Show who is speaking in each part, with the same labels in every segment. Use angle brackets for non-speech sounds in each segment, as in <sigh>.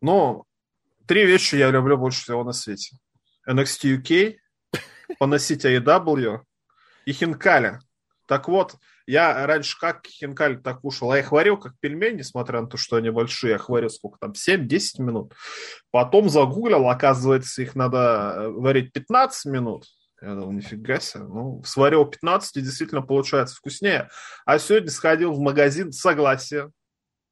Speaker 1: Но три вещи я люблю больше всего на свете. NXT UK, поносить AEW и Хинкали. Так вот, я раньше как хинкали так кушал, а я их варил как пельмени, несмотря на то, что они большие, я их варил сколько там, 7-10 минут. Потом загуглил, оказывается, их надо э, варить 15 минут. Я думал, нифига себе. Ну, сварил 15, и действительно получается вкуснее. А сегодня сходил в магазин Согласие.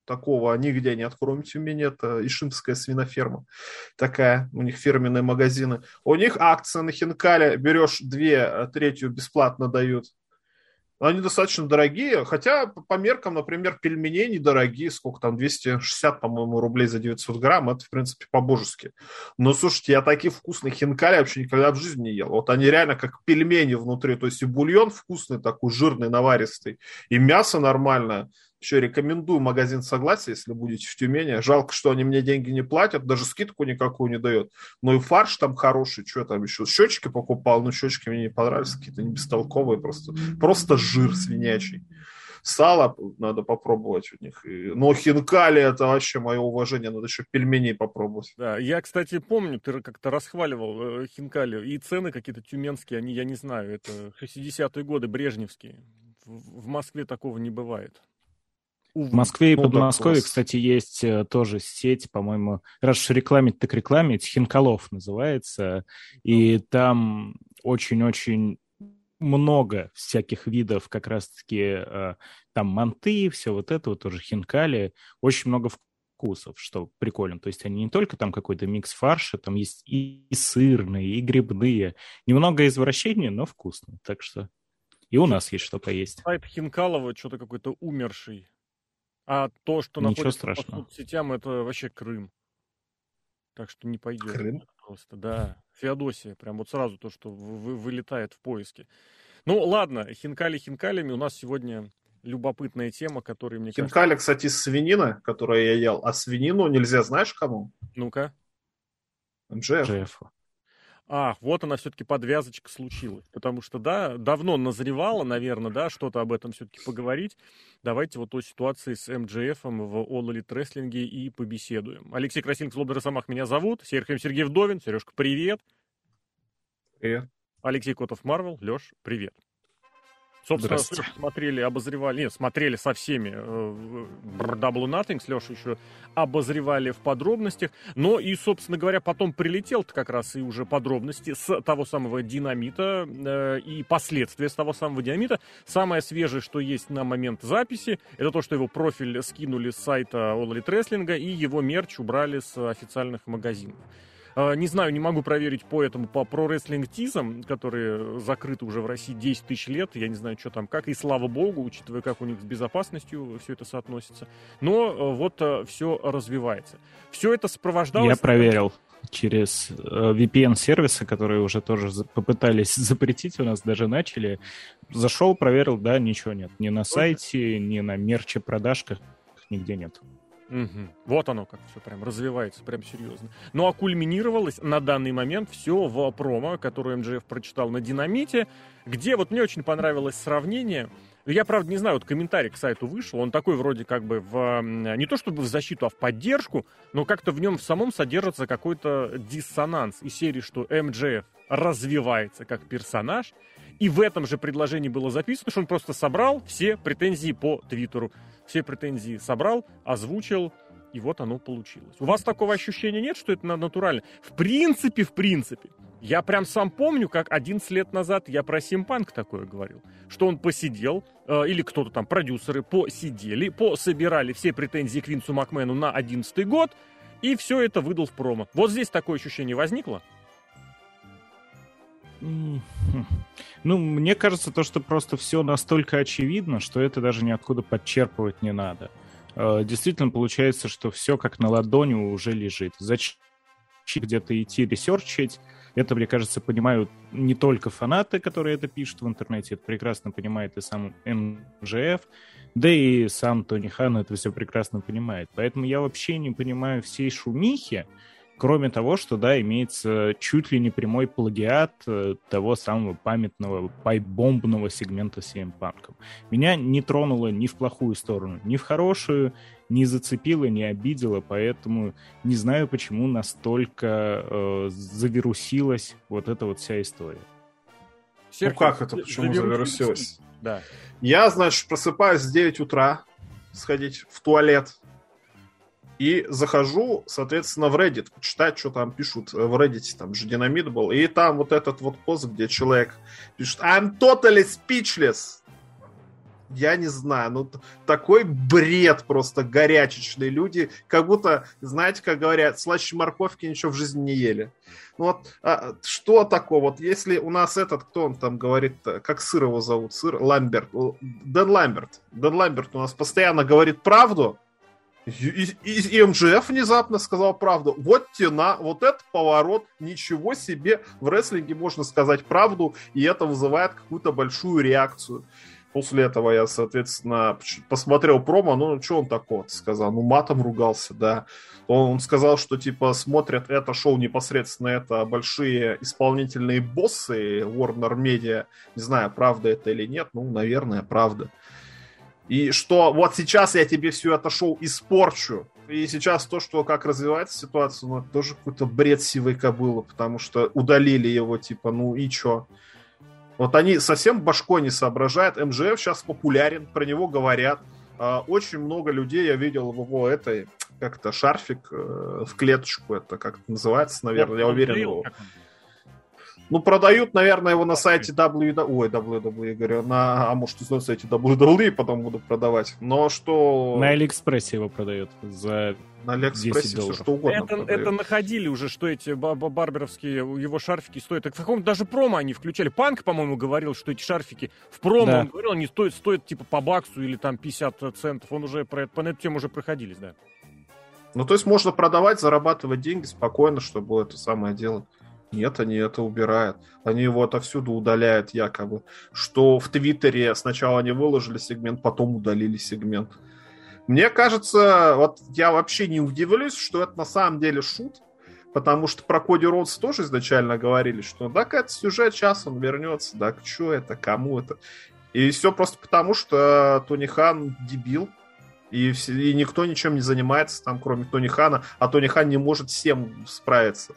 Speaker 1: Такого нигде нет, кроме Тюмени. Это Ишимская свиноферма. Такая. У них фирменные магазины. У них акция на хинкале. Берешь две, а третью бесплатно дают. Они достаточно дорогие, хотя по меркам, например, пельменей недорогие, сколько там, 260, по-моему, рублей за 900 грамм, это, в принципе, по-божески. Но, слушайте, я такие вкусные хинкали вообще никогда в жизни не ел. Вот они реально как пельмени внутри, то есть и бульон вкусный такой, жирный, наваристый, и мясо нормальное. Еще рекомендую магазин Согласия, если будете в Тюмени. Жалко, что они мне деньги не платят, даже скидку никакую не дают. Но и фарш там хороший, что там еще? Щечки покупал, но щечки мне не понравились, какие-то не бестолковые просто. Просто жир свинячий. Сало надо попробовать у них. Но хинкали это вообще мое уважение. Надо еще пельменей попробовать.
Speaker 2: Да, я, кстати, помню, ты как-то расхваливал э, хинкали. И цены какие-то тюменские, они, я не знаю, это 60-е годы, брежневские. В Москве такого не бывает.
Speaker 3: В Москве и ну, Подмосковье, кстати, есть э, тоже сеть, по-моему, раз уж рекламить, так рекламить, Хинкалов называется, и там очень-очень много всяких видов как раз-таки э, там манты, все вот это вот тоже хинкали, очень много вкусов, что прикольно. То есть они не только там какой-то микс фарша, там есть и, и сырные, и грибные. Немного извращения, но вкусно. Так что и у нас есть что поесть.
Speaker 2: Сайт Хинкалова что-то какой-то умерший. А то, что
Speaker 3: Ничего находится страшного.
Speaker 2: по соцсетям, это вообще Крым. Так что не пойдет.
Speaker 1: Крым?
Speaker 2: Просто, да. Феодосия. Прям вот сразу то, что вы, вылетает в поиске. Ну, ладно, хинкали хинкалями. У нас сегодня любопытная тема, которая мне
Speaker 1: Хинкали, кажется... кстати, свинина, которую я ел. А свинину нельзя, знаешь, кому?
Speaker 2: Ну-ка.
Speaker 1: МЖФ. МЖФ.
Speaker 2: Ах, вот она все-таки подвязочка случилась. Потому что, да, давно назревало, наверное, да, что-то об этом все-таки поговорить. Давайте вот о ситуации с МДФ в All Elite Wrestling и побеседуем. Алексей Красильников, Злобный Росомах меня зовут. Сергей Сергей Вдовин. Сережка, привет.
Speaker 1: Привет.
Speaker 2: Алексей Котов, Марвел. Леш, привет. Собственно, смотрели, обозревали, нет, смотрели со всеми э, Double Nothing, с Лешей еще обозревали в подробностях, но и, собственно говоря, потом прилетел как раз и уже подробности с того самого динамита э, и последствия с того самого динамита. Самое свежее, что есть на момент записи, это то, что его профиль скинули с сайта All Elite Wrestling и его мерч убрали с официальных магазинов. А, не знаю, не могу проверить по этому, по про-рестлинг тизам, которые закрыты уже в России 10 тысяч лет. Я не знаю, что там как. И слава богу, учитывая, как у них с безопасностью все это соотносится. Но э, вот э, все развивается. Все это сопровождалось...
Speaker 3: Я проверил через э, VPN-сервисы, которые уже тоже попытались <laughs> запретить, у нас даже начали. Зашел, проверил, да, ничего нет. Ни на сайте, ни на мерче продажках нигде нет.
Speaker 2: Угу. Вот оно как все прям развивается, прям серьезно. Ну а кульминировалось на данный момент все в промо, которое МДФ прочитал на Динамите, где вот мне очень понравилось сравнение. Я, правда, не знаю, вот комментарий к сайту вышел, он такой вроде как бы в, не то чтобы в защиту, а в поддержку, но как-то в нем в самом содержится какой-то диссонанс из серии, что МДФ развивается как персонаж, и в этом же предложении было записано, что он просто собрал все претензии по Твиттеру все претензии собрал, озвучил, и вот оно получилось. У вас такого ощущения нет, что это натурально? В принципе, в принципе. Я прям сам помню, как 11 лет назад я про Симпанк такое говорил. Что он посидел, э, или кто-то там, продюсеры, посидели, пособирали все претензии к Винсу Макмену на 11 год, и все это выдал в промо. Вот здесь такое ощущение возникло?
Speaker 3: Ну, мне кажется, то, что просто все настолько очевидно, что это даже ниоткуда подчерпывать не надо. Э, действительно, получается, что все как на ладони уже лежит. Зачем где-то идти ресерчить? Это, мне кажется, понимают не только фанаты, которые это пишут в интернете, это прекрасно понимает и сам МЖФ, да и сам Тони Хан это все прекрасно понимает. Поэтому я вообще не понимаю всей шумихи, Кроме того, что, да, имеется чуть ли не прямой плагиат э, того самого памятного пайбомбного сегмента с CM Punk. Меня не тронуло ни в плохую сторону, ни в хорошую, не зацепило, не обидело, поэтому не знаю, почему настолько э, завирусилась вот эта вот вся история.
Speaker 1: Ну как это, почему завирусилось?
Speaker 2: Да.
Speaker 1: Я, значит, просыпаюсь в 9 утра, сходить в туалет, и захожу, соответственно, в Reddit, почитать, что там пишут в Reddit, там же динамит был. И там вот этот вот пост, где человек пишет I'm totally speechless. Я не знаю, ну такой бред просто горячечный. Люди как будто, знаете, как говорят, слаще морковки ничего в жизни не ели. Ну вот а, что такого? Вот если у нас этот, кто он там говорит, как сыр его зовут? Сыр Ламберт. Дэн Ламберт. Дэн Ламберт у нас постоянно говорит правду, и, и, и МЖФ внезапно сказал правду. Вот тена, вот этот поворот, ничего себе. В рестлинге можно сказать правду, и это вызывает какую-то большую реакцию. После этого я, соответственно, посмотрел промо, ну, что он такого сказал? Ну, матом ругался, да. Он сказал, что, типа, смотрят это шоу непосредственно, это большие исполнительные боссы Warner Media. Не знаю, правда это или нет, ну, наверное, правда. И что вот сейчас я тебе все это шоу испорчу. И сейчас то, что как развивается ситуация, ну, это тоже какой-то бред сивой кобылы, потому что удалили его, типа, ну и чё? Вот они совсем башкой не соображают. МЖФ сейчас популярен, про него говорят. А, очень много людей я видел в его этой, как-то шарфик э, в клеточку, это как называется, наверное, я, я уверен. Его. Ну, продают, наверное, его на сайте WWE, ой, WWE, говорю, на, а может, на сайте WWE потом будут продавать. Но что...
Speaker 3: На Алиэкспрессе его продают за
Speaker 1: на Алиэкспрессе все что угодно
Speaker 2: это, это находили уже, что эти барберовские его шарфики стоят. Так в каком даже промо они включали. Панк, по-моему, говорил, что эти шарфики в промо, да. он говорил, они стоят, стоят типа по баксу или там 50 центов. Он уже про, по эту тему уже проходились, да.
Speaker 1: Ну, то есть можно продавать, зарабатывать деньги спокойно, чтобы это самое дело. Нет, они это убирают. Они его отовсюду удаляют якобы. Что в Твиттере сначала они выложили сегмент, потом удалили сегмент. Мне кажется, вот я вообще не удивлюсь, что это на самом деле шут, потому что про Коди Роудс тоже изначально говорили, что да, это сюжет, сейчас он вернется, да, что это, кому это. И все просто потому, что Тони Хан дебил, и, все, и никто ничем не занимается там, кроме Тони Хана, а Тони Хан не может всем справиться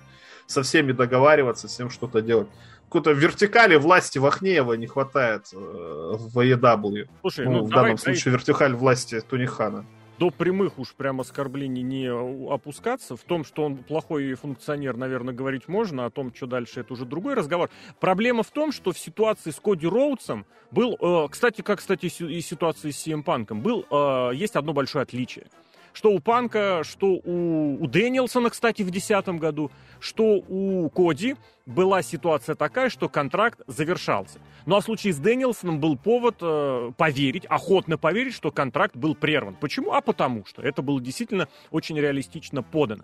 Speaker 1: со всеми договариваться, с всем что-то делать. Какой-то вертикали власти Вахнеева не хватает э, в AEW. Слушай, ну, ну в давай, данном случае вертикаль власти Тунихана
Speaker 2: до прямых уж прям оскорблений не опускаться. В том, что он плохой функционер, наверное, говорить можно. О том, что дальше, это уже другой разговор. Проблема в том, что в ситуации с Коди Роудсом был, э, кстати, как, кстати, и ситуации с CM Панком, был, э, есть одно большое отличие что у Панка, что у, у Дэниелсона, кстати, в 2010 году, что у Коди была ситуация такая, что контракт завершался. Ну а в случае с Дэниелсоном был повод э, поверить, охотно поверить, что контракт был прерван. Почему? А потому что это было действительно очень реалистично подано.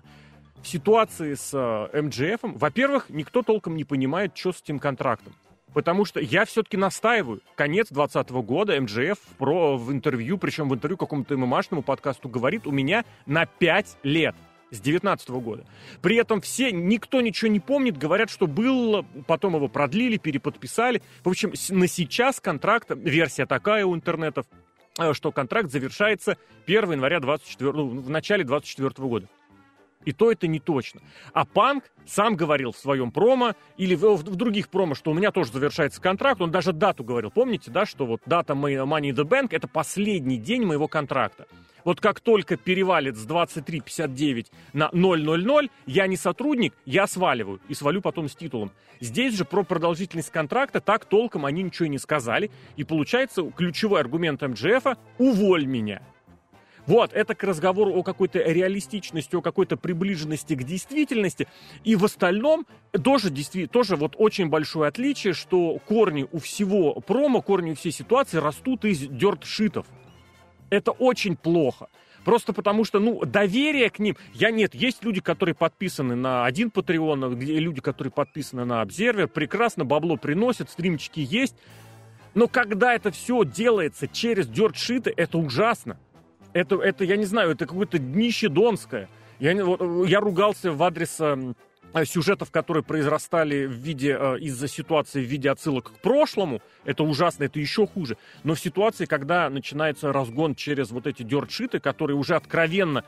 Speaker 2: В ситуации с э, МДФ, во-первых, никто толком не понимает, что с этим контрактом. Потому что я все-таки настаиваю. Конец 2020 года МЖФ про, в интервью, причем в интервью какому-то ММАшному подкасту говорит, у меня на 5 лет с 19 года. При этом все, никто ничего не помнит, говорят, что был, потом его продлили, переподписали. В общем, на сейчас контракт, версия такая у интернетов, э, что контракт завершается 1 января 24, ну, в начале 24 года. И то это не точно. А Панк сам говорил в своем промо или в, в, других промо, что у меня тоже завершается контракт. Он даже дату говорил. Помните, да, что вот дата Money in the Bank это последний день моего контракта. Вот как только перевалит с 23.59 на 0.00, я не сотрудник, я сваливаю. И свалю потом с титулом. Здесь же про продолжительность контракта так толком они ничего и не сказали. И получается ключевой аргумент МДФа – уволь меня. Вот, это к разговору о какой-то реалистичности, о какой-то приближенности к действительности. И в остальном тоже, тоже вот очень большое отличие, что корни у всего промо, корни у всей ситуации растут из дертшитов. Это очень плохо. Просто потому что, ну, доверие к ним... Я нет, есть люди, которые подписаны на один где люди, которые подписаны на Observer, прекрасно бабло приносят, стримчики есть. Но когда это все делается через дертшиты, это ужасно. Это, это, я не знаю, это какое-то днище донское. Я, не, я ругался в адрес э, э, сюжетов, которые произрастали в виде, э, из-за ситуации в виде отсылок к прошлому, это ужасно, это еще хуже. Но в ситуации, когда начинается разгон через вот эти дёртшиты, которые уже откровенно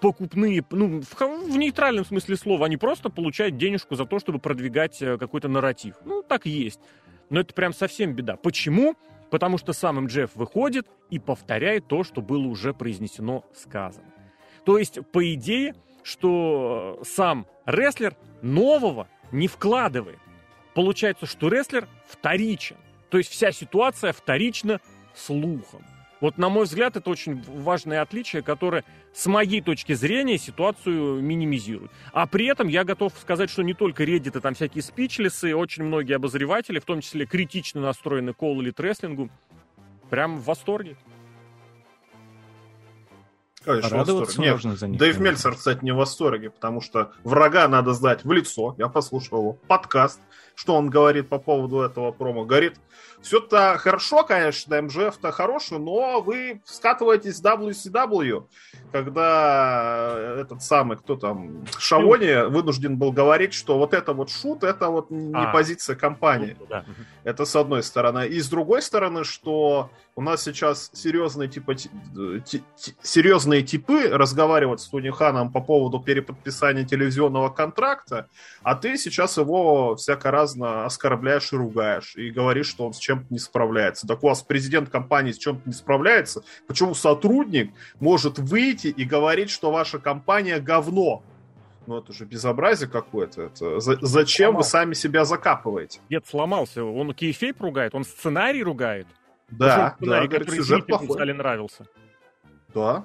Speaker 2: покупные, ну, в, в нейтральном смысле слова, они просто получают денежку за то, чтобы продвигать э, какой-то нарратив. Ну, так есть. Но это прям совсем беда. Почему? Потому что сам МДФ выходит и повторяет то, что было уже произнесено, сказано. То есть, по идее, что сам рестлер нового не вкладывает. Получается, что рестлер вторичен. То есть вся ситуация вторична слухом. Вот, на мой взгляд, это очень важное отличие, которое, с моей точки зрения, ситуацию минимизирует. А при этом я готов сказать, что не только Reddit, там всякие спичлесы, очень многие обозреватели, в том числе критично настроены к All Elite рестлингу, прям в восторге.
Speaker 1: Конечно, Радоваться Нет, можно за них. Дэйв Мельцер, кстати, не в восторге, потому что врага надо знать в лицо. Я послушал его подкаст, что он говорит по поводу этого промо. Говорит, все-то хорошо, конечно, МЖФ-то хороший, но вы скатываетесь в WCW, когда этот самый, кто там, Шавони вынужден был говорить, что вот это вот шут, это вот не а, позиция компании. Ну, да. Это с одной стороны. И с другой стороны, что у нас сейчас серьезные, типа, серьезные типы разговаривают с Тони Ханом по поводу переподписания телевизионного контракта, а ты сейчас его всяко-разно оскорбляешь и ругаешь, и говоришь, что он с чем-то не справляется. Так у вас президент компании с чем-то не справляется, почему сотрудник может выйти и говорить, что ваша компания говно? Ну, это же безобразие какое-то. Это... Зачем сломался. вы сами себя закапываете?
Speaker 2: Нет, сломался. Он кейфейп ругает, он сценарий ругает.
Speaker 1: Да, да, говорит,
Speaker 2: сюжет плохой. стали нравился.
Speaker 1: Да.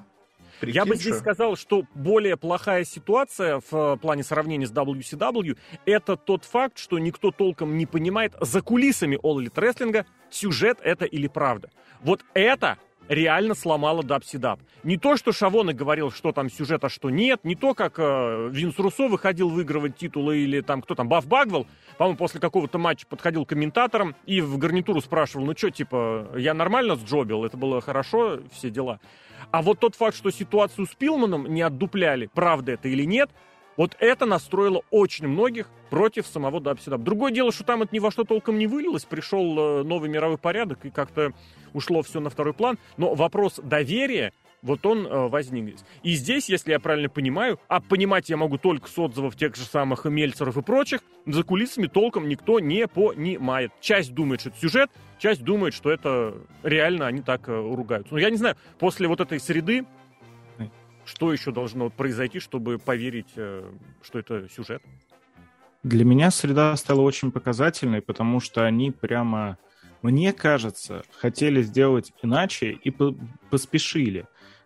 Speaker 2: Прикинь, Я бы здесь что? сказал, что более плохая ситуация в э, плане сравнения с WCW это тот факт, что никто толком не понимает за кулисами All Elite Wrestling сюжет это или правда. Вот это реально сломало Дабсидаб. Не то, что Шавона говорил, что там сюжет, а что нет, не то, как э, Винс Руссо выходил выигрывать титулы, или там кто там, Баф Багвелл, по-моему, после какого-то матча подходил к комментаторам и в гарнитуру спрашивал, ну что, типа, я нормально сджобил, это было хорошо, все дела. А вот тот факт, что ситуацию с Пилманом не отдупляли, правда это или нет, вот это настроило очень многих против самого Дабсидаб. Другое дело, что там это ни во что толком не вылилось, пришел э, новый мировой порядок, и как-то ушло все на второй план. Но вопрос доверия, вот он э, возник здесь. И здесь, если я правильно понимаю, а понимать я могу только с отзывов тех же самых Мельцеров и прочих, за кулисами толком никто не понимает. Часть думает, что это сюжет, часть думает, что это реально они так э, ругаются. Но я не знаю, после вот этой среды, что еще должно произойти, чтобы поверить, э, что это сюжет?
Speaker 3: Для меня среда стала очень показательной, потому что они прямо мне кажется, хотели сделать иначе и поспешили.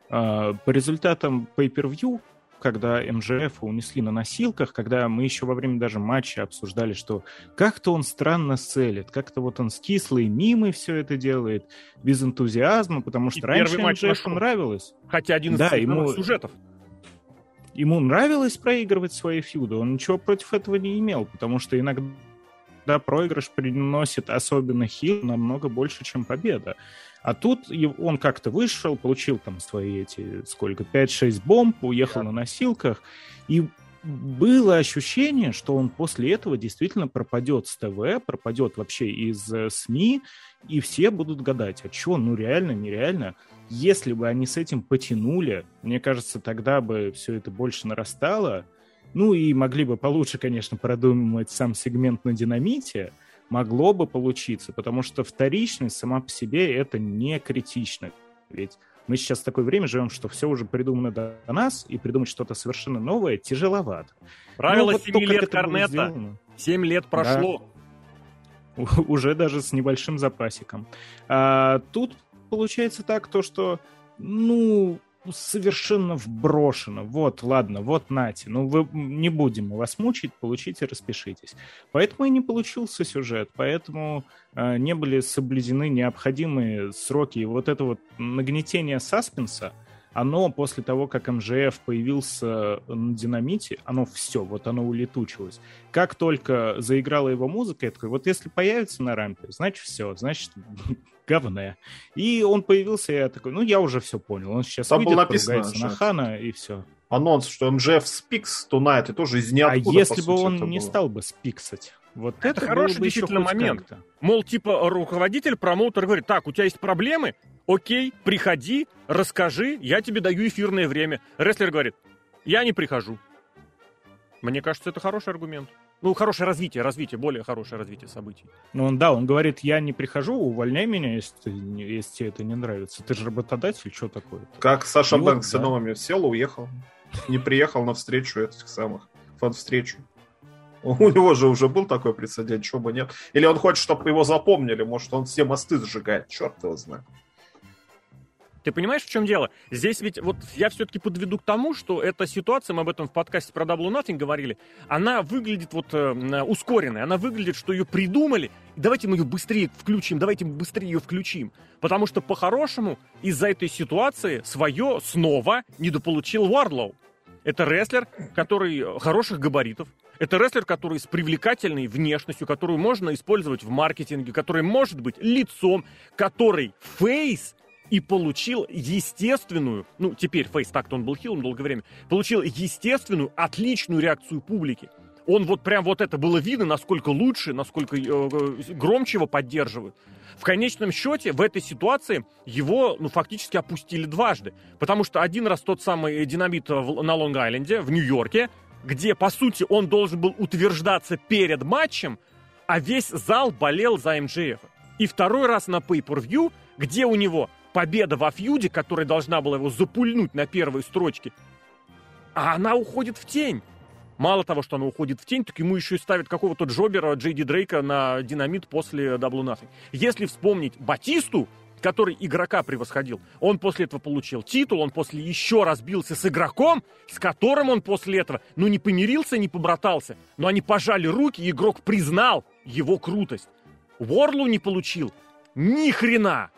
Speaker 3: А, по результатам pay-per-view, когда МЖФ унесли на носилках, когда мы еще во время даже матча обсуждали, что как-то он странно целит, как-то вот он с кислой мимой все это делает, без энтузиазма, потому что и раньше МЖФ нравилось.
Speaker 2: Хотя один из да, ему... сюжетов.
Speaker 3: Ему нравилось проигрывать свои фьюды, он ничего против этого не имел, потому что иногда да, проигрыш приносит особенно хил намного больше, чем победа. А тут он как-то вышел, получил там свои эти, сколько, 5-6 бомб, уехал да. на носилках, и было ощущение, что он после этого действительно пропадет с ТВ, пропадет вообще из э, СМИ, и все будут гадать, а что, ну реально, нереально. Если бы они с этим потянули, мне кажется, тогда бы все это больше нарастало, ну и могли бы получше, конечно, продумать сам сегмент на динамите, могло бы получиться, потому что вторичность сама по себе это не критично. Ведь мы сейчас в такое время живем, что все уже придумано до нас, и придумать что-то совершенно новое тяжеловато.
Speaker 2: Правило ну, вот 7 лет Корнета. 7 лет прошло.
Speaker 3: Да. Уже даже с небольшим запасиком. А, тут получается так, то что, ну, совершенно вброшено. Вот, ладно, вот нате. Ну, вы не будем вас мучить, получите, распишитесь. Поэтому и не получился сюжет, поэтому э, не были соблюдены необходимые сроки. И вот это вот нагнетение саспенса, оно после того, как МЖФ появился на динамите, оно все, вот оно улетучилось. Как только заиграла его музыка, я такой, вот если появится на рампе, значит все, значит говне. И он появился, я такой, ну, я уже все понял. Он сейчас
Speaker 1: Там выйдет, было написано,
Speaker 3: на Хана, и все.
Speaker 1: анонс, что МЖФ спикс tonight, и тоже из
Speaker 3: А
Speaker 1: ниоткуда,
Speaker 3: если
Speaker 1: по
Speaker 3: бы
Speaker 1: сути,
Speaker 3: он не
Speaker 1: было.
Speaker 3: стал бы спиксать? Вот
Speaker 2: Это
Speaker 3: это,
Speaker 2: хороший
Speaker 3: бы
Speaker 2: действительно момент.
Speaker 3: как-то.
Speaker 2: Мол, типа, руководитель, промоутер говорит, так, у тебя есть проблемы? Окей, приходи, расскажи, я тебе даю эфирное время. Рестлер говорит, я не прихожу. Мне кажется, это хороший аргумент. Ну, хорошее развитие, развитие, более хорошее развитие событий.
Speaker 3: Ну, он, да, он говорит, я не прихожу, увольняй меня, если, если тебе это не нравится. Ты же работодатель, что такое
Speaker 1: Как Саша
Speaker 3: И вот,
Speaker 1: Бэнкс с
Speaker 3: да.
Speaker 1: новыми сел, уехал. Не приехал на встречу этих самых, фан-встречу. У него же уже был такой прецедент, чего бы нет. Или он хочет, чтобы его запомнили, может, он все мосты сжигает, черт его знает.
Speaker 2: Ты понимаешь, в чем дело? Здесь ведь, вот я все-таки подведу к тому, что эта ситуация, мы об этом в подкасте про Double Nothing говорили, она выглядит вот э, ускоренной, она выглядит, что ее придумали, давайте мы ее быстрее включим, давайте мы быстрее ее включим. Потому что по-хорошему из-за этой ситуации свое снова недополучил Варлоу. Это рестлер, который э, хороших габаритов, это рестлер, который с привлекательной внешностью, которую можно использовать в маркетинге, который может быть лицом, который фейс, и получил естественную, ну, теперь Фейс, так-то он был хилом долгое время, получил естественную, отличную реакцию публики. Он вот прям вот это было видно, насколько лучше, насколько э, э, громче его поддерживают. В конечном счете, в этой ситуации его, ну, фактически опустили дважды. Потому что один раз тот самый динамит в- на Лонг-Айленде, в Нью-Йорке, где, по сути, он должен был утверждаться перед матчем, а весь зал болел за МJF. И второй раз на Pay-Per-View, где у него победа во фьюде, которая должна была его запульнуть на первой строчке, а она уходит в тень. Мало того, что она уходит в тень, так ему еще и ставят какого-то Джобера Джей Ди Дрейка на динамит после Double Nothing. Если вспомнить Батисту, который игрока превосходил, он после этого получил титул, он после еще раз бился с игроком, с которым он после этого, ну, не помирился, не побратался, но они пожали руки, и игрок признал его крутость. Ворлу не получил ни хрена.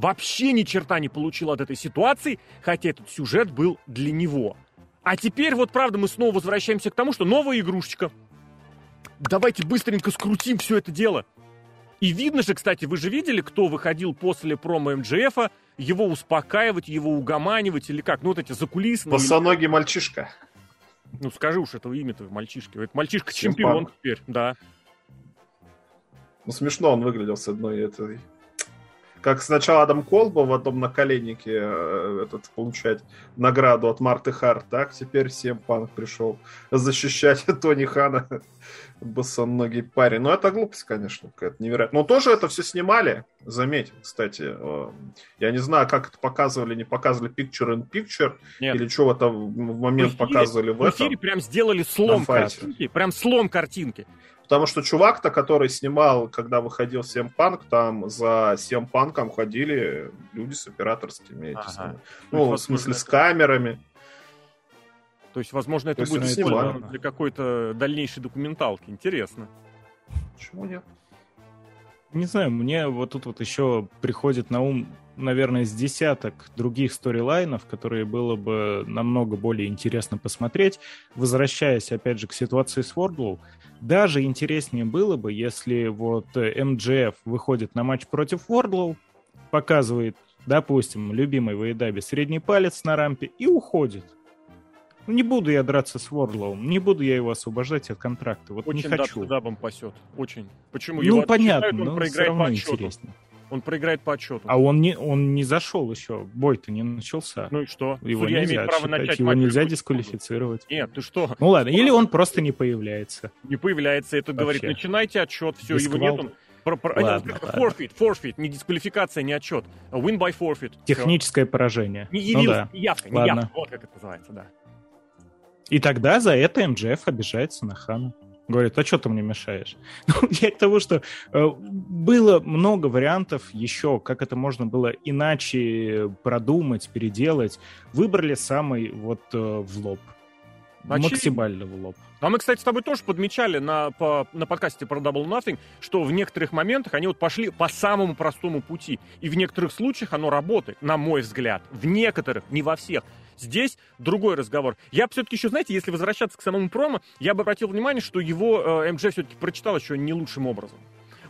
Speaker 2: Вообще ни черта не получил от этой ситуации, хотя этот сюжет был для него. А теперь вот правда мы снова возвращаемся к тому, что новая игрушечка. Давайте быстренько скрутим все это дело. И видно же, кстати, вы же видели, кто выходил после промо МДФа, его успокаивать, его угоманивать или как? Ну вот эти закулисные...
Speaker 1: Босоногий мальчишка.
Speaker 2: Ну скажи уж этого имя-то мальчишки. Это мальчишка
Speaker 1: Симпан.
Speaker 2: чемпион теперь, да.
Speaker 1: Ну, смешно он выглядел с одной этой... Как сначала Адам Кол был в одном наколеннике э, этот, получать награду от Марты Харт, так теперь Сем Панк пришел защищать <laughs> Тони Хана, босоногий парень. Ну, это глупость, конечно, какая-то невероятная. Но тоже это все снимали, заметь, кстати. э, Я не знаю, как это показывали, не показывали Picture in Picture,
Speaker 2: Нет.
Speaker 1: или что в этом момент
Speaker 2: В эфире-
Speaker 1: показывали в
Speaker 2: В эфире
Speaker 1: этом.
Speaker 2: прям сделали слом картинки. Прям слом картинки.
Speaker 1: Потому что чувак-то, который снимал, когда выходил Сем Панк, там за Сем Панком ходили люди с операторскими,
Speaker 2: Ага.
Speaker 1: самые.
Speaker 2: Ну,
Speaker 1: в смысле, с
Speaker 2: это-
Speaker 1: камерами.
Speaker 2: То есть, возможно, это
Speaker 1: То есть
Speaker 2: будет использовано для какой-то дальнейшей документалки. Интересно.
Speaker 1: Почему нет?
Speaker 3: Не знаю, мне вот тут вот еще приходит на ум, наверное, с десяток других сторилайнов, которые было бы намного более интересно посмотреть. Возвращаясь, опять же, к ситуации с Вордлоу, даже интереснее было бы, если вот э, МДФ выходит на матч против Вордлоу, показывает, допустим, любимый Вейдаби средний палец на рампе и уходит. Ну, Не буду я драться с Вордлоу, не буду я его освобождать от контракта. Вот
Speaker 2: Очень
Speaker 3: не хочу.
Speaker 2: дабом пасет. Очень. Почему?
Speaker 3: Ну,
Speaker 2: Его
Speaker 3: понятно,
Speaker 2: он
Speaker 3: но все
Speaker 2: проиграет по
Speaker 3: равно
Speaker 2: отчету.
Speaker 3: интереснее.
Speaker 2: Он проиграет по отчету.
Speaker 3: А он не, он не зашел еще, бой-то не начался.
Speaker 2: Ну и что?
Speaker 3: его
Speaker 2: Судья
Speaker 3: нельзя
Speaker 2: имеет право
Speaker 3: отсчитать,
Speaker 2: начать
Speaker 3: его нельзя дисквалифицировать.
Speaker 2: Нет, ты что?
Speaker 3: Ну ладно, или он просто не появляется.
Speaker 2: Не появляется, это говорит,
Speaker 3: Вообще.
Speaker 2: начинайте отчет, все, его
Speaker 3: Дисквал.
Speaker 2: нет, он... Про, про-
Speaker 3: Ладно,
Speaker 2: нет,
Speaker 3: ладно.
Speaker 2: forfeit, forfeit, не дисквалификация, не отчет. Win by forfeit.
Speaker 3: Техническое поражение.
Speaker 2: Не
Speaker 3: Ну
Speaker 2: явился,
Speaker 3: да.
Speaker 2: не явка, не
Speaker 3: Ладно.
Speaker 2: явка. Вот как это называется, да.
Speaker 3: И тогда за это МДФ обижается на Хана. Говорит, а что ты мне мешаешь? <laughs> Ну, я к тому, что э, было много вариантов еще, как это можно было иначе продумать, переделать. Выбрали самый вот э, в лоб.
Speaker 2: Очевидно.
Speaker 3: Максимально в лоб.
Speaker 2: А мы, кстати, с тобой тоже подмечали на, по- на подкасте про Double Nothing, что в некоторых моментах они вот пошли по самому простому пути. И в некоторых случаях оно работает, на мой взгляд. В некоторых, не во всех. Здесь другой разговор. Я бы все-таки еще, знаете, если возвращаться к самому промо, я бы обратил внимание, что его э, все-таки прочитал еще не лучшим образом.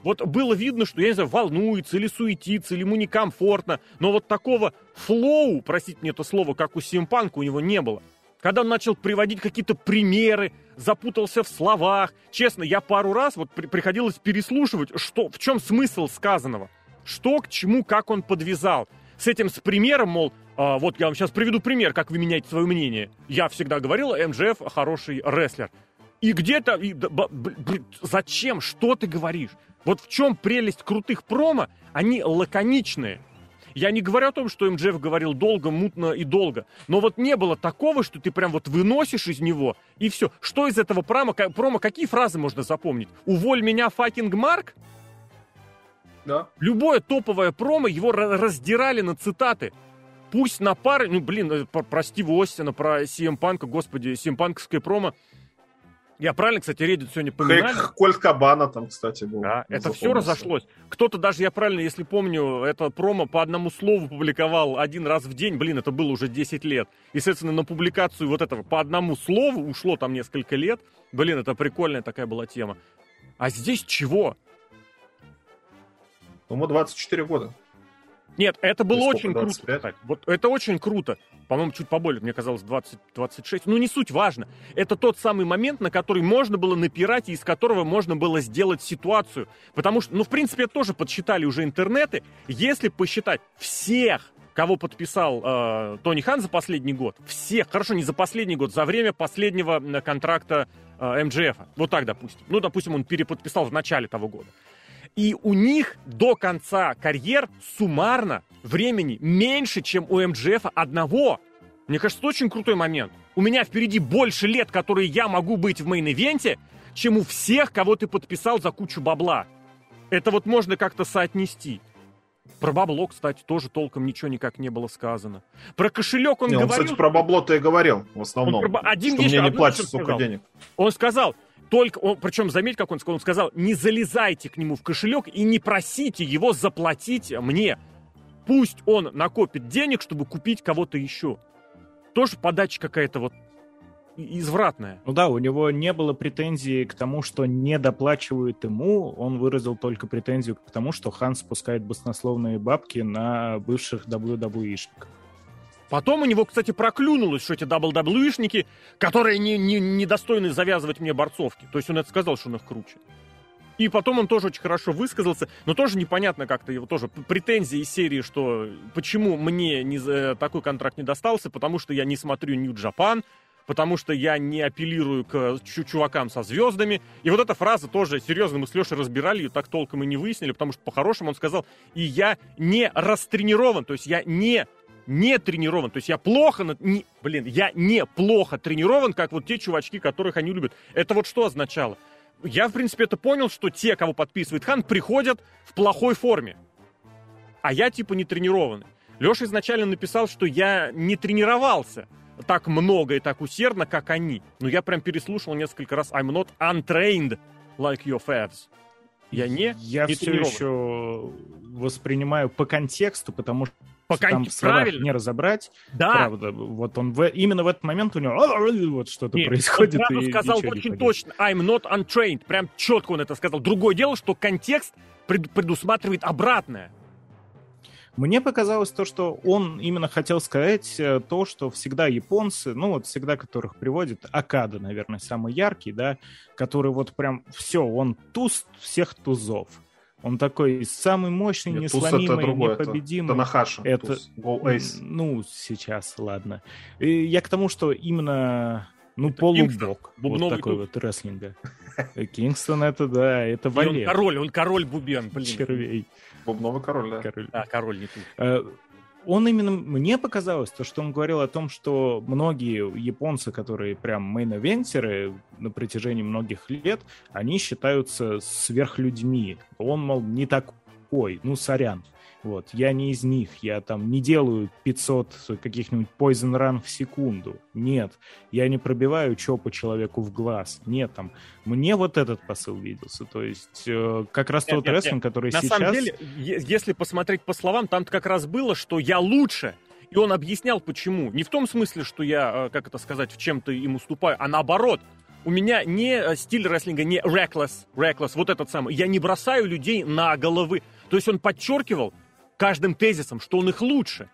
Speaker 2: Вот было видно, что, я не знаю, волнуется или суетится, или ему некомфортно, но вот такого флоу, простите мне это слово, как у Симпанка, у него не было. Когда он начал приводить какие-то примеры, запутался в словах. Честно, я пару раз вот при, приходилось переслушивать, что, в чем смысл сказанного. Что к чему, как он подвязал. С этим, с примером, мол, а, вот я вам сейчас приведу пример, как вы меняете свое мнение. Я всегда говорил, МЖФ хороший рестлер. И где-то... И, б, б, б, зачем? Что ты говоришь? Вот в чем прелесть крутых промо? Они лаконичные. Я не говорю о том, что МДФ говорил долго, мутно и долго. Но вот не было такого, что ты прям вот выносишь из него, и все. Что из этого промо, промо какие фразы можно запомнить? «Уволь меня, fucking mark»?
Speaker 1: Да.
Speaker 2: Любое топовое промо его раздирали на цитаты. Пусть на пары, ну, блин, э, про Стива Остина, про CM Панка, господи, CM Панковское промо – я правильно, кстати, Reddit сегодня поминали?
Speaker 1: Хэк, Кольт Кабана там, кстати, был.
Speaker 2: Да, это все разошлось. Кто-то даже, я правильно, если помню, это промо по одному слову публиковал один раз в день. Блин, это было уже 10 лет. И, соответственно, на публикацию вот этого по одному слову ушло там несколько лет. Блин, это прикольная такая была тема. А здесь чего?
Speaker 1: Ему 24 года.
Speaker 2: Нет, это было очень 25? круто. Кстати. Вот это очень круто. По-моему, чуть поболее, мне казалось, 20-26. Ну, не суть важно. Это тот самый момент, на который можно было напирать, и из которого можно было сделать ситуацию. Потому что, ну, в принципе, тоже подсчитали уже интернеты. Если посчитать всех кого подписал э, Тони Хан за последний год, всех, хорошо, не за последний год, за время последнего контракта э, МДФ. Вот так, допустим. Ну, допустим, он переподписал в начале того года. И у них до конца карьер суммарно времени меньше, чем у МДФ одного. Мне кажется, это очень крутой момент. У меня впереди больше лет, которые я могу быть в main event е, чем у всех, кого ты подписал за кучу бабла. Это вот можно как-то соотнести. Про бабло, кстати, тоже толком ничего никак не было сказано. Про кошелек он
Speaker 1: не,
Speaker 2: говорил...
Speaker 1: Он, кстати, про бабло-то и говорил в основном. Он про... Один что мне не платят столько денег.
Speaker 2: Он сказал, только, он, причем заметь, как он сказал, он сказал, не залезайте к нему в кошелек и не просите его заплатить мне. Пусть он накопит денег, чтобы купить кого-то еще. Тоже подача какая-то вот извратная.
Speaker 3: Ну да, у него не было претензий к тому, что не доплачивают ему. Он выразил только претензию к тому, что Хан спускает баснословные бабки на бывших WWE-шников.
Speaker 2: Потом у него, кстати, проклюнулось, что эти WWE-шники, которые не, не, не достойны завязывать мне борцовки. То есть он это сказал, что он их круче. И потом он тоже очень хорошо высказался, но тоже непонятно как-то его тоже претензии из серии, что почему мне не, такой контракт не достался, потому что я не смотрю Japan, потому что я не апеллирую к чувакам со звездами. И вот эта фраза тоже серьезно мы с Лешей разбирали, ее так толком и не выяснили, потому что по-хорошему он сказал, и я не растренирован, то есть я не не тренирован. То есть я плохо, не, блин, я не плохо тренирован, как вот те чувачки, которых они любят. Это вот что означало? Я, в принципе, это понял, что те, кого подписывает Хан, приходят в плохой форме. А я типа не тренированный. Леша изначально написал, что я не тренировался так много и так усердно, как они. Но я прям переслушал несколько раз I'm not untrained like your fads. Я не
Speaker 3: Я
Speaker 2: не
Speaker 3: все еще воспринимаю по контексту, потому что
Speaker 2: Пока
Speaker 3: там правильно. не разобрать.
Speaker 2: Да.
Speaker 3: Правда, вот он в, именно в этот момент у него вот что-то Нет, происходит.
Speaker 2: Он и сказал очень точно, I'm not untrained. Прям четко он это сказал. Другое дело, что контекст предусматривает обратное.
Speaker 3: Мне показалось то, что он именно хотел сказать э, то, что всегда японцы, ну вот всегда которых приводят, Акада, наверное, самый яркий, да, который вот прям все, он туз всех тузов. Он такой самый мощный, Нет, несломимый, другое, непобедимый.
Speaker 1: Это Танахаша.
Speaker 3: Это, Go Ace. ну, сейчас, ладно. И я к тому, что именно ну, это полубок. Вот такой тут. вот рестлинга. Кингстон это, да, это Валер.
Speaker 2: Он король, он король бубен, блин.
Speaker 3: Червей.
Speaker 1: Бубновый король, да.
Speaker 2: Король. А, король не тут.
Speaker 3: Он именно, мне показалось, то, что он говорил о том, что многие японцы, которые прям мейн-эвентеры на протяжении многих лет, они считаются сверхлюдьми. Он, мол, не такой, ну, сорян. Вот, я не из них, я там не делаю 500 каких-нибудь poison run в секунду. Нет, я не пробиваю чопу человеку в глаз. Нет, там, мне вот этот посыл виделся. То есть, э, как раз нет, тот нет, рестлинг, нет. который
Speaker 2: На
Speaker 3: сейчас...
Speaker 2: На самом деле, если посмотреть по словам, там как раз было, что я лучше. И он объяснял, почему. Не в том смысле, что я, э, как это сказать, в чем-то им уступаю, а наоборот. У меня не э, стиль рестлинга, не reckless, reckless, вот этот самый. Я не бросаю людей на головы. То есть он подчеркивал, каждым тезисом, что он их лучше.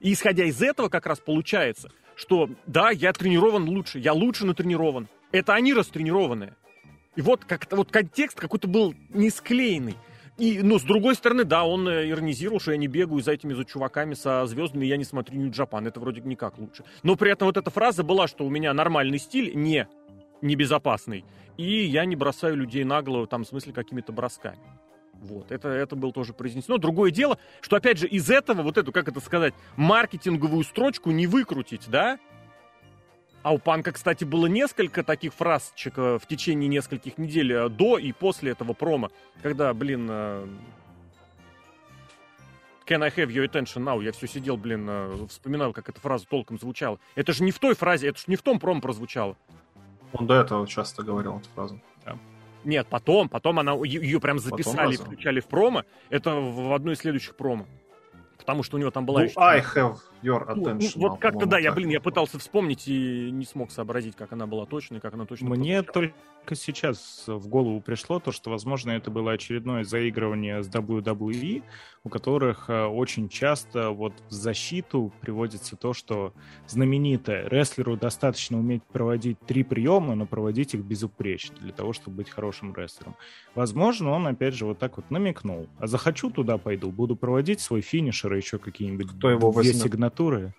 Speaker 2: И исходя из этого как раз получается, что да, я тренирован лучше, я лучше натренирован. Это они растренированные. И вот как-то вот контекст какой-то был не склеенный. И, ну, с другой стороны, да, он э, иронизировал, что я не бегаю за этими за чуваками со звездами, я не смотрю Нью-Джапан. Это вроде никак лучше. Но при этом вот эта фраза была, что у меня нормальный стиль, не небезопасный. И я не бросаю людей на голову, там, в смысле, какими-то бросками. Вот, это, это было тоже произнесено. Другое дело, что, опять же, из этого, вот эту, как это сказать, маркетинговую строчку не выкрутить, да? А у Панка, кстати, было несколько таких фразочек э, в течение нескольких недель э, до и после этого промо, когда, блин, э, Can I have your attention now? Я все сидел, блин, вспоминал, как эта фраза толком звучала. Это же не в той фразе, это же не в том промо прозвучало.
Speaker 1: Он до этого часто говорил эту фразу.
Speaker 2: Нет, потом, потом она ее прям записали и включали в промо. Это в одной из следующих промо. Потому что у него там была...
Speaker 1: Ну, I have your ну, attention.
Speaker 2: Ну, вот как-то да, я, блин, я пытался вспомнить и не смог сообразить, как она была точной, как она точно
Speaker 3: Мне только сейчас в голову пришло то, что, возможно, это было очередное заигрывание с WWE, у которых э, очень часто вот в защиту приводится то, что знаменитое рестлеру достаточно уметь проводить три приема, но проводить их безупречно для того, чтобы быть хорошим рестлером. Возможно, он опять же вот так вот намекнул. А захочу туда пойду, буду проводить свой финишер и еще какие-нибудь Кто его две возьмет? Сигнатуры.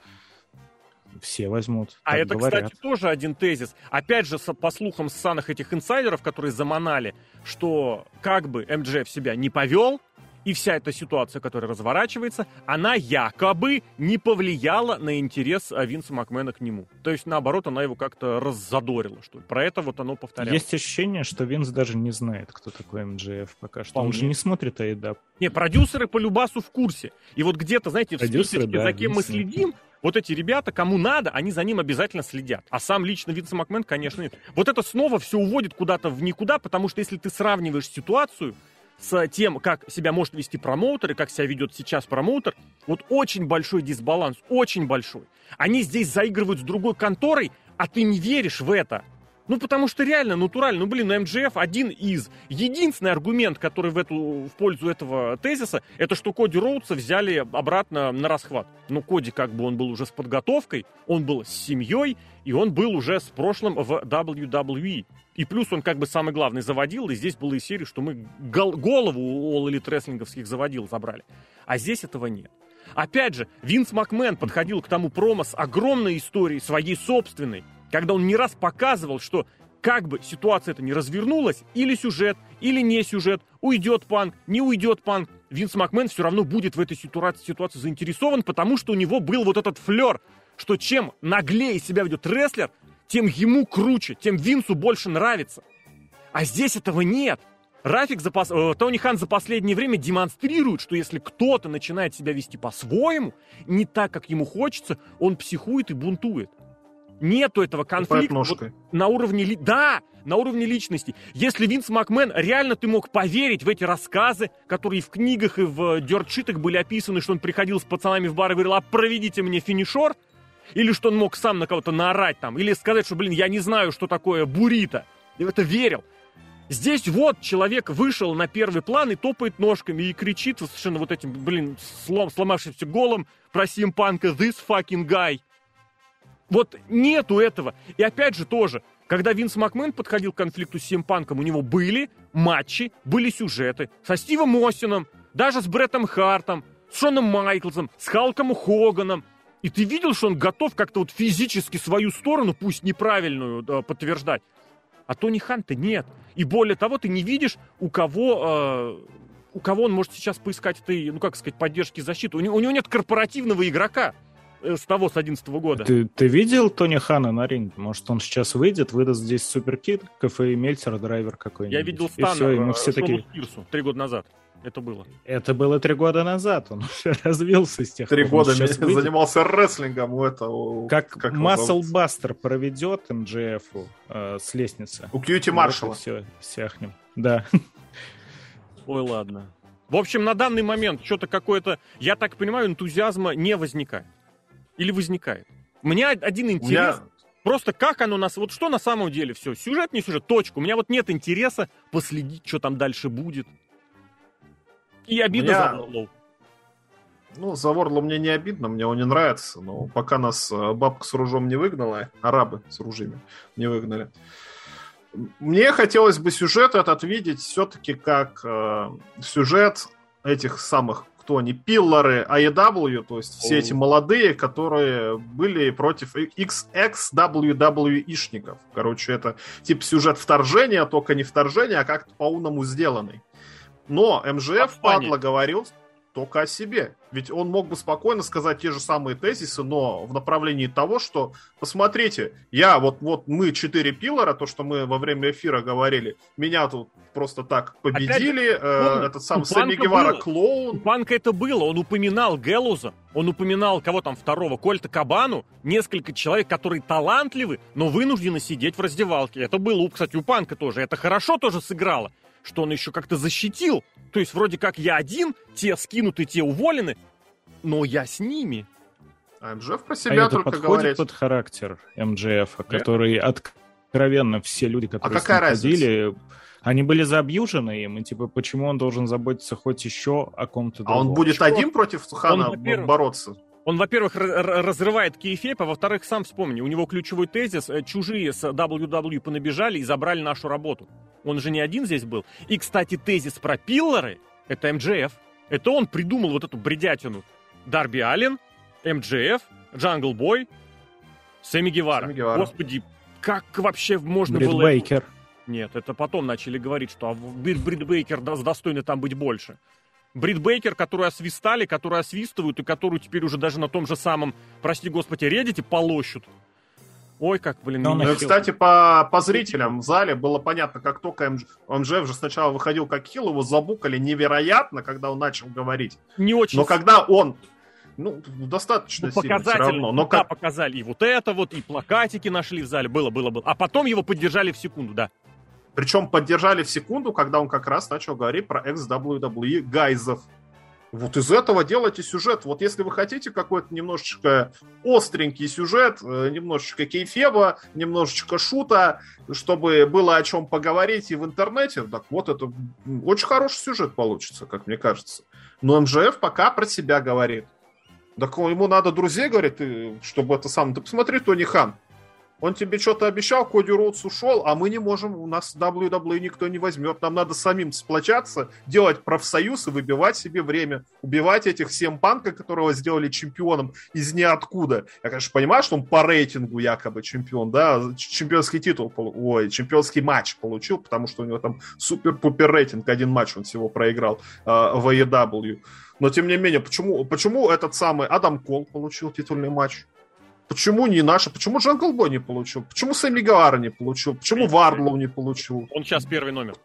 Speaker 3: Все возьмут.
Speaker 2: А это, говорят. кстати, тоже один тезис. Опять же, по слухам ссаных этих инсайдеров, которые заманали, что как бы МДЖ себя не повел, и вся эта ситуация, которая разворачивается, она якобы не повлияла на интерес а, Винса Макмена к нему. То есть, наоборот, она его как-то раззадорила, что ли. Про это вот оно повторяется.
Speaker 3: Есть ощущение, что Винс даже не знает, кто такой МДФ пока что. Вполне. Он же не смотрит AEW.
Speaker 2: Не, продюсеры по Любасу в курсе. И вот где-то, знаете, в списочке, да, за кем мы следим, вот эти ребята, кому надо, они за ним обязательно следят. А сам лично Винс Макмен, конечно, нет. Вот это снова все уводит куда-то в никуда, потому что если ты сравниваешь ситуацию с тем, как себя может вести промоутер и как себя ведет сейчас промоутер, вот очень большой дисбаланс, очень большой. Они здесь заигрывают с другой конторой, а ты не веришь в это. Ну, потому что реально, натурально, ну, блин, МДФ один из. Единственный аргумент, который в, эту, в пользу этого тезиса, это что Коди Роудса взяли обратно на расхват. Ну, Коди как бы он был уже с подготовкой, он был с семьей, и он был уже с прошлым в WWE. И плюс он как бы самый главный заводил, и здесь была и серия, что мы гол- голову у All Elite рестлинговских заводил забрали. А здесь этого нет. Опять же, Винс Макмен подходил к тому промо с огромной историей, своей собственной, когда он не раз показывал, что как бы ситуация эта не развернулась, или сюжет, или не сюжет, уйдет панк, не уйдет панк, Винс Макмен все равно будет в этой ситуации, ситуации заинтересован, потому что у него был вот этот флер, что чем наглее себя ведет рестлер, тем ему круче, тем Винсу больше нравится. А здесь этого нет. Рафик за пос... э, Тони Хан за последнее время демонстрирует, что если кто-то начинает себя вести по-своему, не так, как ему хочется, он психует и бунтует. Нету этого конфликта вот на уровне... Да, на уровне личности. Если Винс Макмен, реально ты мог поверить в эти рассказы, которые в книгах и в дёртшитах были описаны, что он приходил с пацанами в бар и говорил, а проведите мне финишор, или что он мог сам на кого-то наорать там, или сказать, что, блин, я не знаю, что такое бурита. И в это верил. Здесь вот человек вышел на первый план и топает ножками и кричит совершенно вот этим, блин, слом, сломавшимся голом про симпанка «This fucking guy». Вот нету этого. И опять же тоже, когда Винс Макмен подходил к конфликту с Симпанком, у него были матчи, были сюжеты со Стивом Остином, даже с Бреттом Хартом, с Шоном Майклсом, с Халком Хоганом. И ты видел, что он готов как-то вот физически свою сторону, пусть неправильную, да, подтверждать. А Тони Ханта нет. И более того, ты не видишь, у кого, э, у кого он может сейчас поискать этой, ну как сказать, поддержки защиты. У него, у него нет корпоративного игрока. Э, с того, с 11 года.
Speaker 3: Ты, ты видел Тони Хана на ринге? Может, он сейчас выйдет, выдаст здесь суперкит, кафе и Мельцер, драйвер какой-нибудь.
Speaker 2: Я видел Стана все, и мы все такие... Пирсу три года назад. Это было.
Speaker 3: Это было три года назад. Он <laughs> уже развился с тех
Speaker 1: пор. Три года занимался рестлингом у этого.
Speaker 3: Как, как Баста проведет МДФ э, с лестницы.
Speaker 1: У Кьюти Маршала.
Speaker 3: Все, сяхнем. Да. <laughs>
Speaker 2: Ой, ладно. В общем, на данный момент что-то какое-то, я так понимаю, энтузиазма не возникает. Или возникает? У меня один интерес. Меня... Просто как оно нас... Вот что на самом деле все? Сюжет, не сюжет, точка. У меня вот нет интереса последить, что там дальше будет. И обида меня... за Лоу.
Speaker 1: Ну, за Ворла мне не обидно, мне он не нравится, но пока нас э, бабка с ружом не выгнала, арабы с ружьями не выгнали. Мне хотелось бы сюжет этот видеть все-таки как э, сюжет этих самых, кто они, пиллары AEW, то есть все эти молодые, которые были против XX-WWE-шников. Короче, это типа сюжет вторжения, только не вторжения, а как-то по-умному сделанный. Но МЖФ, падла, говорил только о себе. Ведь он мог бы спокойно сказать те же самые тезисы, но в направлении того, что, посмотрите, я, вот, вот мы четыре пилора, то, что мы во время эфира говорили, меня тут просто так победили, Опять, э, этот сам Сэмми Гевара клоун.
Speaker 2: У Панка это было, он упоминал Гелуза, он упоминал кого там второго, Кольта Кабану, несколько человек, которые талантливы, но вынуждены сидеть в раздевалке. Это было, кстати, у Панка тоже, это хорошо тоже сыграло что он еще как-то защитил. То есть вроде как я один, те скинуты, те уволены, но я с ними.
Speaker 1: А МЖФ про себя а только
Speaker 3: это подходит говорит. под характер МЖФ, который откровенно все люди, которые а какая ходили, они были забьюжены им, и типа почему он должен заботиться хоть еще о ком-то
Speaker 1: другом? А он будет Что? один против Сухана он, бороться?
Speaker 2: Он, во-первых, разрывает кейфейп, а во-вторых, сам вспомни, у него ключевой тезис э, «Чужие с WWE понабежали и забрали нашу работу». Он же не один здесь был. И, кстати, тезис про пиллоры — это МДФ. Это он придумал вот эту бредятину. Дарби Аллен, МДФ, Джангл Бой, Сэмми Гевара. Сэмми Гевара. Господи, как вообще можно
Speaker 3: Брит
Speaker 2: было...
Speaker 3: Бейкер.
Speaker 2: Нет, это потом начали говорить, что а Брит Бейкер достойный там быть больше. Брит Бейкер, которую освистали, которую освистывают, и которую теперь уже даже на том же самом, прости господи, Reddit е полощут. Ой, как, блин,
Speaker 1: ну, ну Кстати, по, по зрителям в зале было понятно, как только МЖ, МЖФ же сначала выходил как heel, его забукали невероятно, когда он начал говорить.
Speaker 2: Не очень.
Speaker 1: Но когда он ну, достаточно ну, сильно все равно.
Speaker 2: Но как... показали и вот это вот, и плакатики нашли в зале, было, было, было. А потом его поддержали в секунду, да.
Speaker 1: Причем поддержали в секунду, когда он как раз начал говорить про ex-WWE гайзов. Вот из этого делайте сюжет. Вот если вы хотите какой-то немножечко остренький сюжет, э, немножечко кейфеба, немножечко шута, чтобы было о чем поговорить и в интернете, так вот это очень хороший сюжет получится, как мне кажется. Но МЖФ пока про себя говорит. Так ему надо друзей, говорит, чтобы это сам... Ты посмотри, Тони Хан, он тебе что-то обещал, Коди Роудс ушел, а мы не можем, у нас WWE никто не возьмет. Нам надо самим сплочаться, делать профсоюз и выбивать себе время. Убивать этих всем панка, которого сделали чемпионом из ниоткуда. Я, конечно, понимаю, что он по рейтингу якобы чемпион, да, чемпионский титул, ой, чемпионский матч получил, потому что у него там супер-пупер рейтинг, один матч он всего проиграл э, в AEW. Но, тем не менее, почему, почему этот самый Адам Кол получил титульный матч? Почему не наша? Почему Джангл Бой не получил? Почему Сэмми Гавара не получил? Почему Вардлоу не получил?
Speaker 2: Он сейчас первый номер.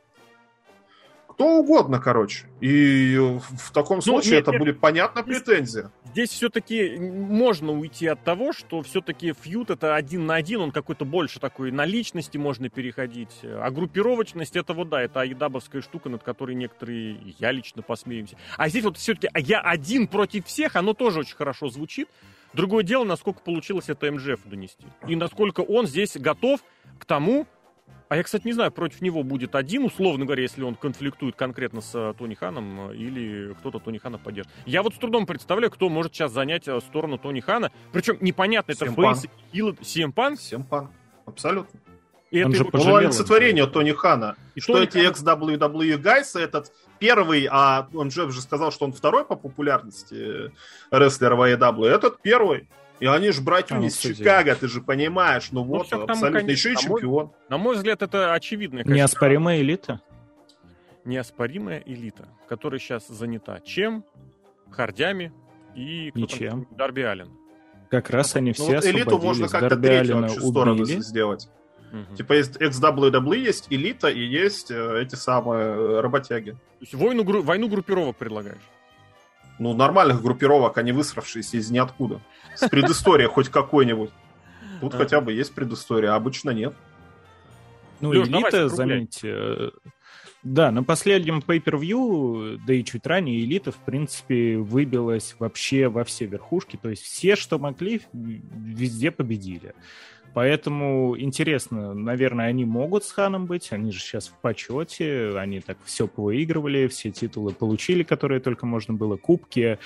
Speaker 1: Кто угодно, короче. И в таком ну, случае нет, это нет, будет понятна претензия.
Speaker 2: Здесь все-таки можно уйти от того, что все-таки feud это один на один, он какой-то больше такой, на личности можно переходить. А группировочность это вот да, это айдабовская штука, над которой некоторые, я лично посмеемся. А здесь вот все-таки я один против всех, оно тоже очень хорошо звучит. Другое дело, насколько получилось это МЖФ донести. И насколько он здесь готов к тому, а я, кстати, не знаю, против него будет один, условно говоря, если он конфликтует конкретно с э, Тони Ханом э, или кто-то Тони Хана поддержит. Я вот с трудом представляю, кто может сейчас занять э, сторону Тони Хана. Причем непонятно, это Фейс или Симпан.
Speaker 1: Симпан, абсолютно. И Он это же его олицетворение Тони Хана. И что Тони эти ex-WWE гайсы, этот первый, а он же уже сказал, что он второй по популярности рестлер в AEW, этот первый. И они же братья а, из Чикаго, ты же понимаешь. Ну, ну вот, там, абсолютно конечно, еще и чемпион.
Speaker 2: Мой, на мой взгляд, это очевидно.
Speaker 3: Неоспоримая элита.
Speaker 2: Неоспоримая элита, которая сейчас занята чем? Хардями и
Speaker 3: Ничем.
Speaker 2: Дарби Аллен.
Speaker 3: Как раз они ну, все ну, вот
Speaker 1: элиту можно как-то третью вообще сторону сделать. Угу. Типа есть ex-WWE, есть элита и есть э, эти самые э, работяги. То
Speaker 2: есть войну, войну группировок предлагаешь?
Speaker 1: Ну, нормальных группировок, а не высравшиеся из ниоткуда. С предысторией хоть какой-нибудь. Тут хотя бы есть предыстория, а обычно нет.
Speaker 3: Ну, элита, заметьте, э, да, на последнем pay-per-view, да и чуть ранее, элита, в принципе, выбилась вообще во все верхушки. То есть все, что могли, везде победили. Поэтому интересно, наверное, они могут с Ханом быть, они же сейчас в почете, они так все повыигрывали, все титулы получили, которые только можно было, кубки.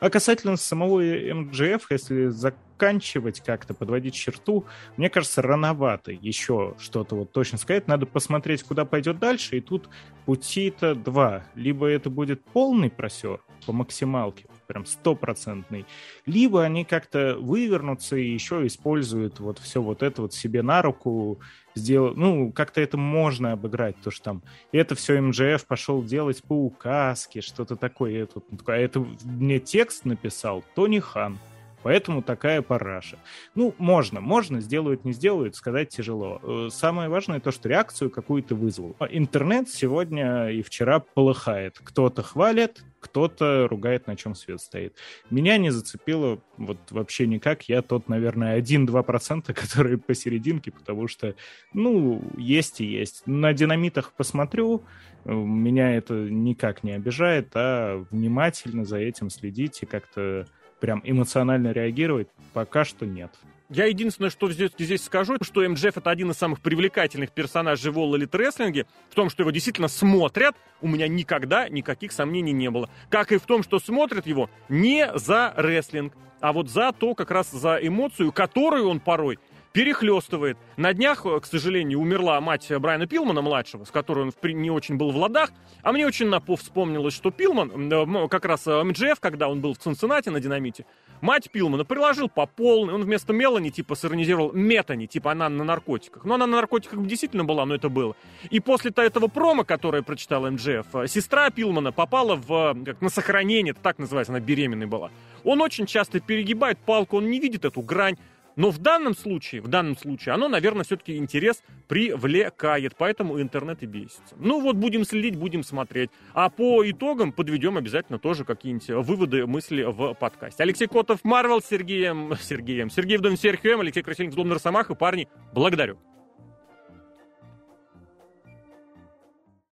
Speaker 3: А касательно самого МГФ, если заканчивать как-то, подводить черту, мне кажется, рановато еще что-то вот точно сказать. Надо посмотреть, куда пойдет дальше, и тут пути-то два. Либо это будет полный просер по максималке, прям стопроцентный, либо они как-то вывернутся и еще используют вот все вот это вот себе на руку, сделать, ну, как-то это можно обыграть, то что там это все МЖФ пошел делать по указке, что-то такое, это, а это мне текст написал Тони Хан, Поэтому такая параша. Ну, можно, можно, сделают, не сделают, сказать тяжело. Э, самое важное то, что реакцию какую-то вызвал. А интернет сегодня и вчера полыхает. Кто-то хвалит, кто-то ругает, на чем свет стоит. Меня не зацепило вот вообще никак. Я тот, наверное, 1-2%, <laughs> которые посерединке, потому что, ну, есть и есть. На динамитах посмотрю, э, меня это никак не обижает, а внимательно за этим следить и как-то прям эмоционально реагировать, пока что нет.
Speaker 2: Я единственное, что здесь, здесь скажу, что МДФ это один из самых привлекательных персонажей в All Elite Wrestling. В том, что его действительно смотрят, у меня никогда никаких сомнений не было. Как и в том, что смотрят его не за рестлинг, а вот за то, как раз за эмоцию, которую он порой перехлестывает. На днях, э, к сожалению, умерла мать Брайана Пилмана, младшего, с которой он не очень был в ладах. А мне очень напов вспомнилось, что Пилман, э, как раз э, МДФ, когда он был в Цинциннате на Динамите, мать Пилмана приложил по полной. Он вместо Мелани, типа, сиронизировал Метани, типа, она на наркотиках. Ну, она на наркотиках действительно была, но это было. И после этого промо, которое прочитал МДФ, сестра Пилмана попала в, как на сохранение, так называется, она беременной была. Он очень часто перегибает палку, он не видит эту грань. Но в данном случае, в данном случае, оно, наверное, все-таки интерес привлекает, поэтому интернет и бесится. Ну вот, будем следить, будем смотреть. А по итогам подведем обязательно тоже какие-нибудь выводы, мысли в подкасте. Алексей Котов, Марвел, Сергеем, <laughs> Сергеем, Сергей Вдовин, Серхием, Алексей Красильников, Дом Росомаха. Парни, благодарю.